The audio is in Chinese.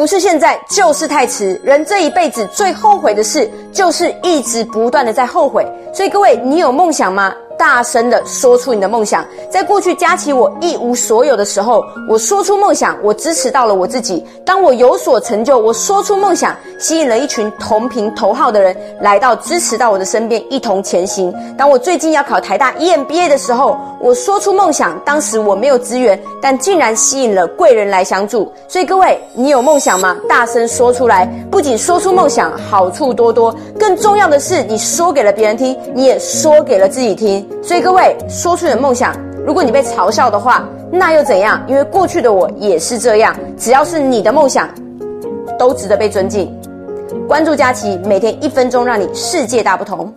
不是现在，就是太迟。人这一辈子最后悔的事，就是一直不断的在后悔。所以各位，你有梦想吗？大声的说出你的梦想。在过去佳琪我一无所有的时候，我说出梦想，我支持到了我自己。当我有所成就，我说出梦想，吸引了一群同频头号的人来到支持到我的身边，一同前行。当我最近要考台大 EMBA 的时候，我说出梦想，当时我没有资源，但竟然吸引了贵人来相助。所以各位，你有梦想吗？大声说出来，不仅说出梦想，好处多多，更重要的是，你说给了别人听，你也说给了自己听。所以各位，说出你的梦想。如果你被嘲笑的话，那又怎样？因为过去的我也是这样。只要是你的梦想，都值得被尊敬。关注佳琪，每天一分钟，让你世界大不同。